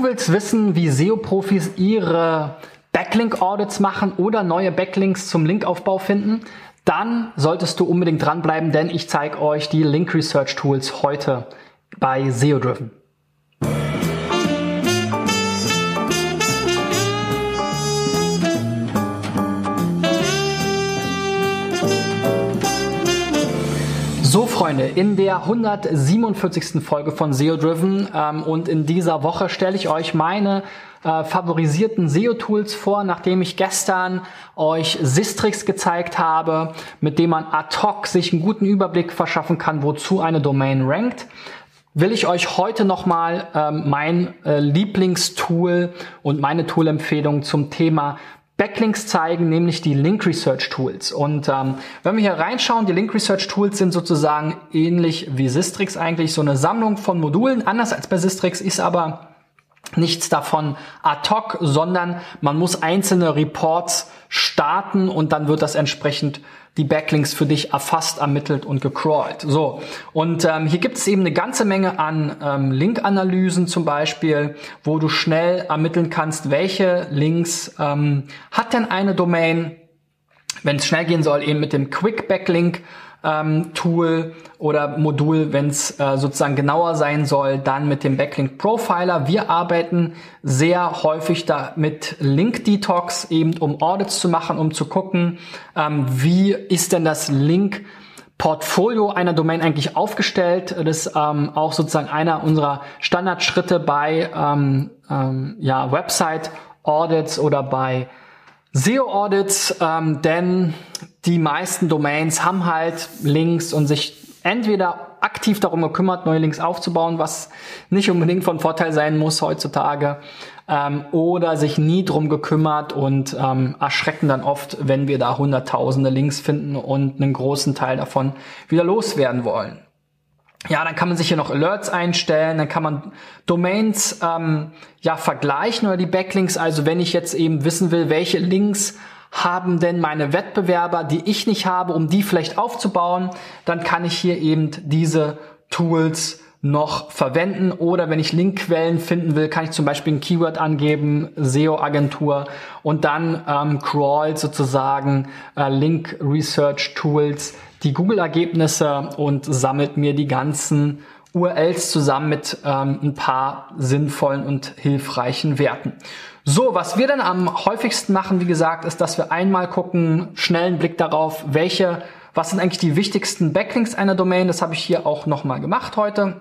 Du willst wissen, wie SEO-Profis ihre Backlink-Audits machen oder neue Backlinks zum Linkaufbau finden? Dann solltest du unbedingt dranbleiben, denn ich zeige euch die Link Research Tools heute bei SEO Driven. So Freunde, in der 147. Folge von SEO Driven ähm, und in dieser Woche stelle ich euch meine äh, favorisierten SEO-Tools vor, nachdem ich gestern euch Sistrix gezeigt habe, mit dem man ad hoc sich einen guten Überblick verschaffen kann, wozu eine Domain rankt will ich euch heute nochmal ähm, mein äh, Lieblingstool und meine Tool-Empfehlung zum Thema Backlinks zeigen, nämlich die Link Research Tools. Und ähm, wenn wir hier reinschauen, die Link Research Tools sind sozusagen ähnlich wie Sistrix eigentlich, so eine Sammlung von Modulen. Anders als bei Sistrix ist aber nichts davon ad hoc, sondern man muss einzelne Reports starten und dann wird das entsprechend die Backlinks für dich erfasst, ermittelt und gecrawlt. So, und ähm, hier gibt es eben eine ganze Menge an ähm, Link-Analysen zum Beispiel, wo du schnell ermitteln kannst, welche Links ähm, hat denn eine Domain, wenn es schnell gehen soll, eben mit dem Quick Backlink ähm, Tool oder Modul, wenn es äh, sozusagen genauer sein soll, dann mit dem Backlink Profiler. Wir arbeiten sehr häufig da mit Link Detox, eben um Audits zu machen, um zu gucken, ähm, wie ist denn das Link Portfolio einer Domain eigentlich aufgestellt. Das ist ähm, auch sozusagen einer unserer Standardschritte bei ähm, ähm, ja, Website Audits oder bei SEO-Audits, ähm, denn die meisten Domains haben halt Links und sich entweder aktiv darum gekümmert, neue Links aufzubauen, was nicht unbedingt von Vorteil sein muss heutzutage, ähm, oder sich nie drum gekümmert und ähm, erschrecken dann oft, wenn wir da hunderttausende Links finden und einen großen Teil davon wieder loswerden wollen. Ja, dann kann man sich hier noch Alerts einstellen, dann kann man Domains ähm, ja vergleichen oder die Backlinks. Also wenn ich jetzt eben wissen will, welche Links haben denn meine Wettbewerber, die ich nicht habe, um die vielleicht aufzubauen, dann kann ich hier eben diese Tools noch verwenden. Oder wenn ich Linkquellen finden will, kann ich zum Beispiel ein Keyword angeben, SEO-Agentur und dann ähm, crawl sozusagen äh, Link Research Tools die Google-Ergebnisse und sammelt mir die ganzen URLs zusammen mit ähm, ein paar sinnvollen und hilfreichen Werten. So, was wir dann am häufigsten machen, wie gesagt, ist, dass wir einmal gucken, schnellen Blick darauf, welche, was sind eigentlich die wichtigsten Backlinks einer Domain. Das habe ich hier auch nochmal gemacht heute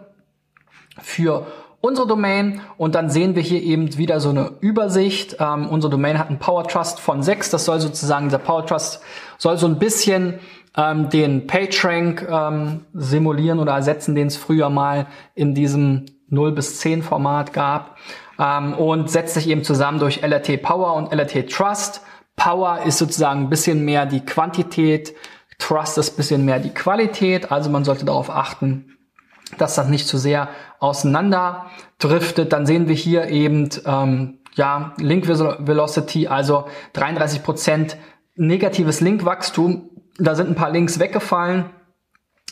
für unsere Domain und dann sehen wir hier eben wieder so eine Übersicht. Ähm, unsere Domain hat einen Power Trust von 6. Das soll sozusagen, dieser Power Trust soll so ein bisschen ähm, den PageRank ähm, simulieren oder ersetzen, den es früher mal in diesem 0 bis 10 Format gab ähm, und setzt sich eben zusammen durch LRT Power und LRT Trust. Power ist sozusagen ein bisschen mehr die Quantität, Trust ist ein bisschen mehr die Qualität, also man sollte darauf achten, dass das nicht zu sehr auseinander driftet. Dann sehen wir hier eben ähm, ja Link Velocity, also 33 Prozent negatives Linkwachstum da sind ein paar Links weggefallen,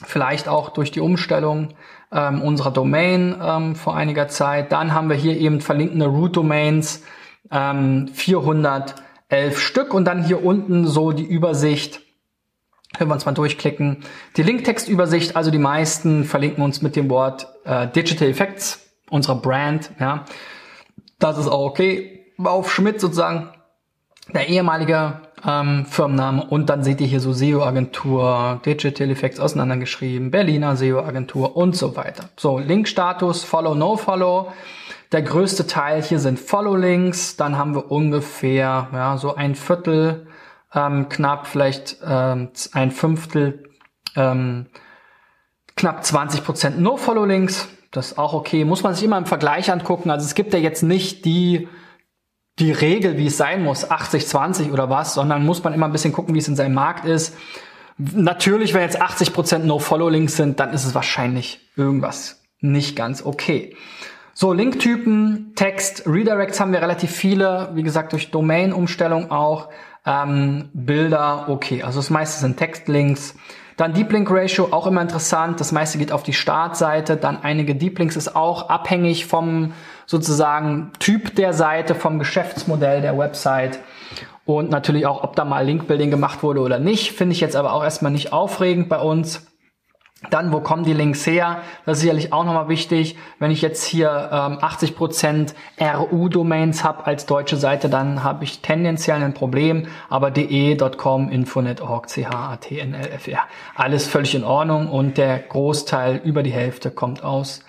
vielleicht auch durch die Umstellung ähm, unserer Domain ähm, vor einiger Zeit. Dann haben wir hier eben verlinkende Root-Domains, ähm, 411 Stück und dann hier unten so die Übersicht, wenn wir uns mal durchklicken, die Linktextübersicht, also die meisten verlinken uns mit dem Wort äh, Digital Effects, unserer Brand, ja. Das ist auch okay. Auf Schmidt sozusagen, der ehemalige ähm, Firmenname und dann seht ihr hier so SEO-Agentur, Digital Effects auseinandergeschrieben, Berliner SEO-Agentur und so weiter. So, Link-Status, Follow, No Follow. Der größte Teil hier sind Follow-Links. Dann haben wir ungefähr ja, so ein Viertel, ähm, knapp vielleicht ähm, ein Fünftel, ähm, knapp 20 Prozent No-Follow-Links. Das ist auch okay. Muss man sich immer im Vergleich angucken. Also es gibt ja jetzt nicht die die Regel, wie es sein muss, 80-20 oder was, sondern muss man immer ein bisschen gucken, wie es in seinem Markt ist. Natürlich, wenn jetzt 80% No-Follow-Links sind, dann ist es wahrscheinlich irgendwas nicht ganz okay. So, Linktypen, Text, Redirects haben wir relativ viele, wie gesagt, durch Domain-Umstellung auch. Ähm, Bilder, okay, also das meiste sind Textlinks. Dann Deep Link Ratio, auch immer interessant. Das meiste geht auf die Startseite. Dann einige Deep Links ist auch abhängig vom sozusagen Typ der Seite, vom Geschäftsmodell der Website und natürlich auch, ob da mal Linkbuilding gemacht wurde oder nicht. Finde ich jetzt aber auch erstmal nicht aufregend bei uns. Dann, wo kommen die Links her? Das ist sicherlich auch nochmal wichtig. Wenn ich jetzt hier ähm, 80% RU-Domains habe als deutsche Seite, dann habe ich tendenziell ein Problem. Aber de, .com, Infonet, org, ch, at, nl, fr, alles völlig in Ordnung und der Großteil, über die Hälfte, kommt aus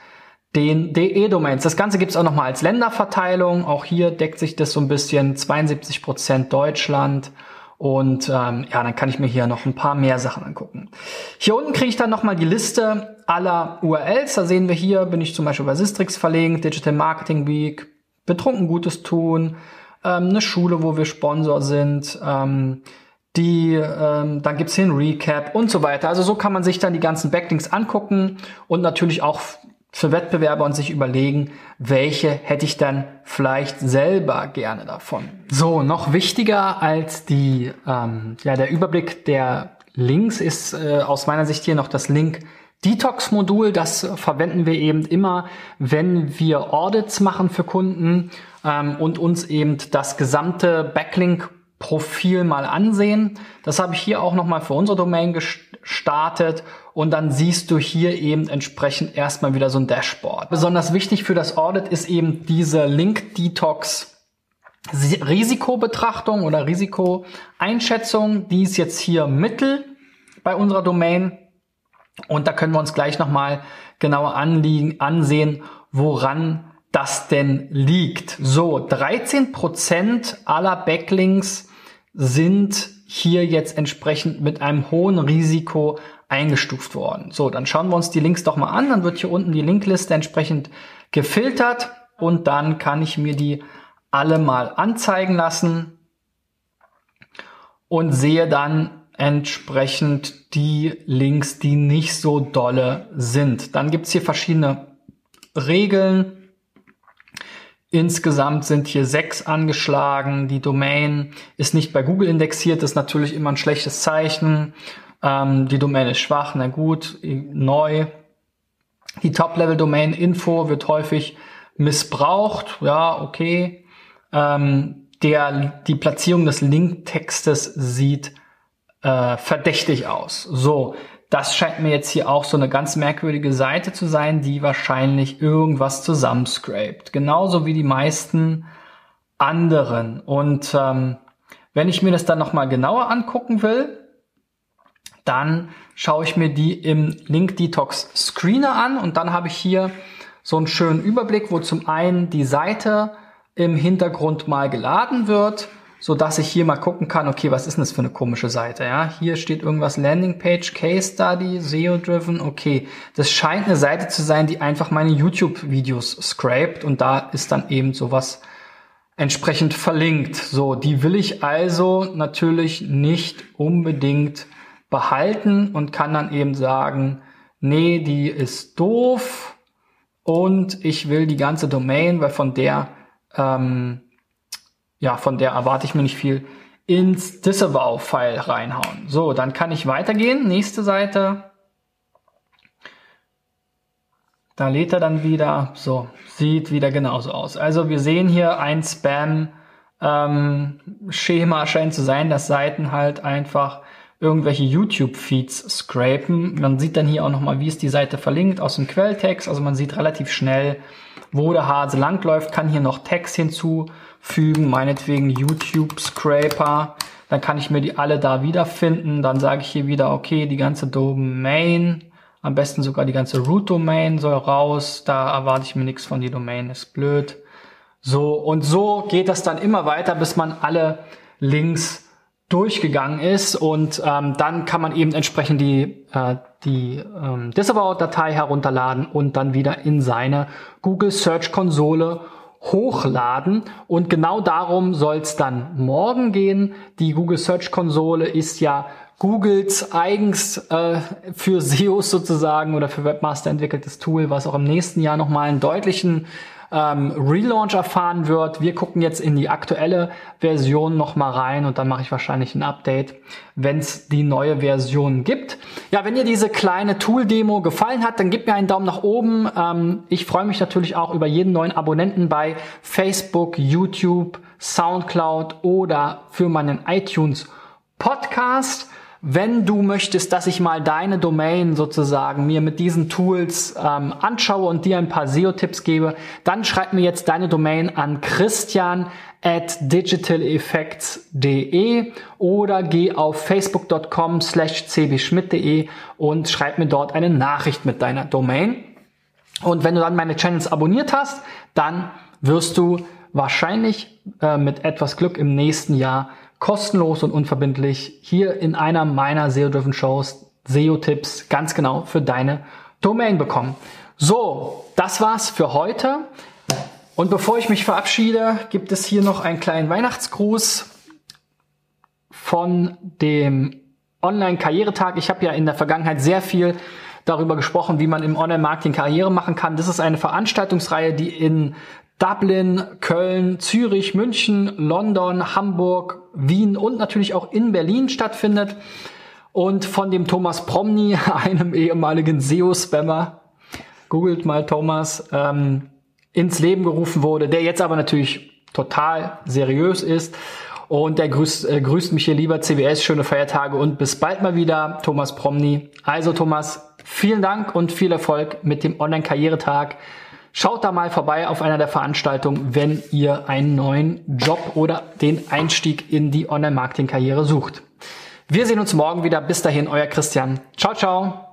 den DE-Domains. Das Ganze gibt es auch nochmal als Länderverteilung. Auch hier deckt sich das so ein bisschen. 72% Deutschland, und ähm, ja, dann kann ich mir hier noch ein paar mehr Sachen angucken. Hier unten kriege ich dann nochmal die Liste aller URLs. Da sehen wir hier, bin ich zum Beispiel bei Sistrix verlinkt, Digital Marketing Week, Betrunken Gutes tun, ähm, eine Schule, wo wir Sponsor sind, ähm, die, ähm, dann gibt's hier ein Recap und so weiter. Also so kann man sich dann die ganzen Backlinks angucken und natürlich auch für Wettbewerber und sich überlegen, welche hätte ich dann vielleicht selber gerne davon. So, noch wichtiger als die, ähm, ja, der Überblick der Links ist äh, aus meiner Sicht hier noch das Link Detox-Modul. Das verwenden wir eben immer, wenn wir Audits machen für Kunden ähm, und uns eben das gesamte Backlink Profil mal ansehen. Das habe ich hier auch nochmal für unsere Domain gestartet und dann siehst du hier eben entsprechend erstmal wieder so ein Dashboard. Besonders wichtig für das Audit ist eben diese Link Detox Risikobetrachtung oder Risikoeinschätzung. Die ist jetzt hier Mittel bei unserer Domain und da können wir uns gleich nochmal genauer anliegen, ansehen, woran das denn liegt. So, 13% aller Backlinks sind hier jetzt entsprechend mit einem hohen Risiko eingestuft worden. So, dann schauen wir uns die Links doch mal an. Dann wird hier unten die Linkliste entsprechend gefiltert und dann kann ich mir die alle mal anzeigen lassen und sehe dann entsprechend die Links, die nicht so dolle sind. Dann gibt's hier verschiedene Regeln. Insgesamt sind hier sechs angeschlagen. Die Domain ist nicht bei Google indexiert, das ist natürlich immer ein schlechtes Zeichen. Ähm, die Domain ist schwach, na gut, neu. Die Top-Level-Domain Info wird häufig missbraucht, ja, okay. Ähm, der, die Platzierung des Linktextes sieht äh, verdächtig aus. So, das scheint mir jetzt hier auch so eine ganz merkwürdige Seite zu sein, die wahrscheinlich irgendwas zusammenscrapt. Genauso wie die meisten anderen. Und ähm, wenn ich mir das dann nochmal genauer angucken will, dann schaue ich mir die im Link Detox Screener an und dann habe ich hier so einen schönen Überblick, wo zum einen die Seite im Hintergrund mal geladen wird, so dass ich hier mal gucken kann, okay, was ist denn das für eine komische Seite? Ja, hier steht irgendwas Landingpage, Case Study, SEO driven. Okay, das scheint eine Seite zu sein, die einfach meine YouTube Videos scrapt und da ist dann eben sowas entsprechend verlinkt. So, die will ich also natürlich nicht unbedingt behalten und kann dann eben sagen, nee, die ist doof und ich will die ganze Domain, weil von der, ähm, ja, von der erwarte ich mir nicht viel, ins Disavow-File reinhauen. So, dann kann ich weitergehen. Nächste Seite. Da lädt er dann wieder. So, sieht wieder genauso aus. Also wir sehen hier ein Spam-Schema ähm, scheint zu sein, dass Seiten halt einfach irgendwelche YouTube-Feeds scrapen. Man sieht dann hier auch nochmal, wie ist die Seite verlinkt aus dem Quelltext. Also man sieht relativ schnell, wo der Hase langläuft, kann hier noch Text hinzufügen, meinetwegen YouTube-Scraper. Dann kann ich mir die alle da wiederfinden. Dann sage ich hier wieder, okay, die ganze Domain, am besten sogar die ganze Root-Domain soll raus. Da erwarte ich mir nichts von, die Domain ist blöd. So, und so geht das dann immer weiter, bis man alle Links durchgegangen ist und ähm, dann kann man eben entsprechend die, äh, die ähm, Disavow-Datei herunterladen und dann wieder in seine Google Search Konsole hochladen und genau darum soll es dann morgen gehen. Die Google Search Konsole ist ja Googles eigens äh, für SEOs sozusagen oder für Webmaster entwickeltes Tool, was auch im nächsten Jahr nochmal einen deutlichen ähm, Relaunch erfahren wird. Wir gucken jetzt in die aktuelle Version nochmal rein und dann mache ich wahrscheinlich ein Update, wenn es die neue Version gibt. Ja, wenn dir diese kleine Tool-Demo gefallen hat, dann gib mir einen Daumen nach oben. Ähm, ich freue mich natürlich auch über jeden neuen Abonnenten bei Facebook, YouTube, Soundcloud oder für meinen iTunes Podcast. Wenn du möchtest, dass ich mal deine Domain sozusagen mir mit diesen Tools ähm, anschaue und dir ein paar SEO-Tipps gebe, dann schreib mir jetzt deine Domain an christian at digitaleffects.de oder geh auf facebook.com slash cbschmidt.de und schreib mir dort eine Nachricht mit deiner Domain. Und wenn du dann meine Channels abonniert hast, dann wirst du wahrscheinlich äh, mit etwas Glück im nächsten Jahr kostenlos und unverbindlich hier in einer meiner SEO-Driven Shows SEO-Tipps ganz genau für deine Domain bekommen. So, das war's für heute. Und bevor ich mich verabschiede, gibt es hier noch einen kleinen Weihnachtsgruß von dem Online-Karrieretag. Ich habe ja in der Vergangenheit sehr viel darüber gesprochen, wie man im Online-Marketing Karriere machen kann. Das ist eine Veranstaltungsreihe, die in Dublin, Köln, Zürich, München, London, Hamburg, Wien und natürlich auch in Berlin stattfindet. Und von dem Thomas Promny, einem ehemaligen SEO-Spammer, googelt mal Thomas, ähm, ins Leben gerufen wurde, der jetzt aber natürlich total seriös ist. Und der grüßt, äh, grüßt mich hier lieber CWS, schöne Feiertage und bis bald mal wieder, Thomas Promny. Also Thomas, vielen Dank und viel Erfolg mit dem Online-Karrieretag. Schaut da mal vorbei auf einer der Veranstaltungen, wenn ihr einen neuen Job oder den Einstieg in die Online-Marketing-Karriere sucht. Wir sehen uns morgen wieder. Bis dahin, euer Christian. Ciao, ciao.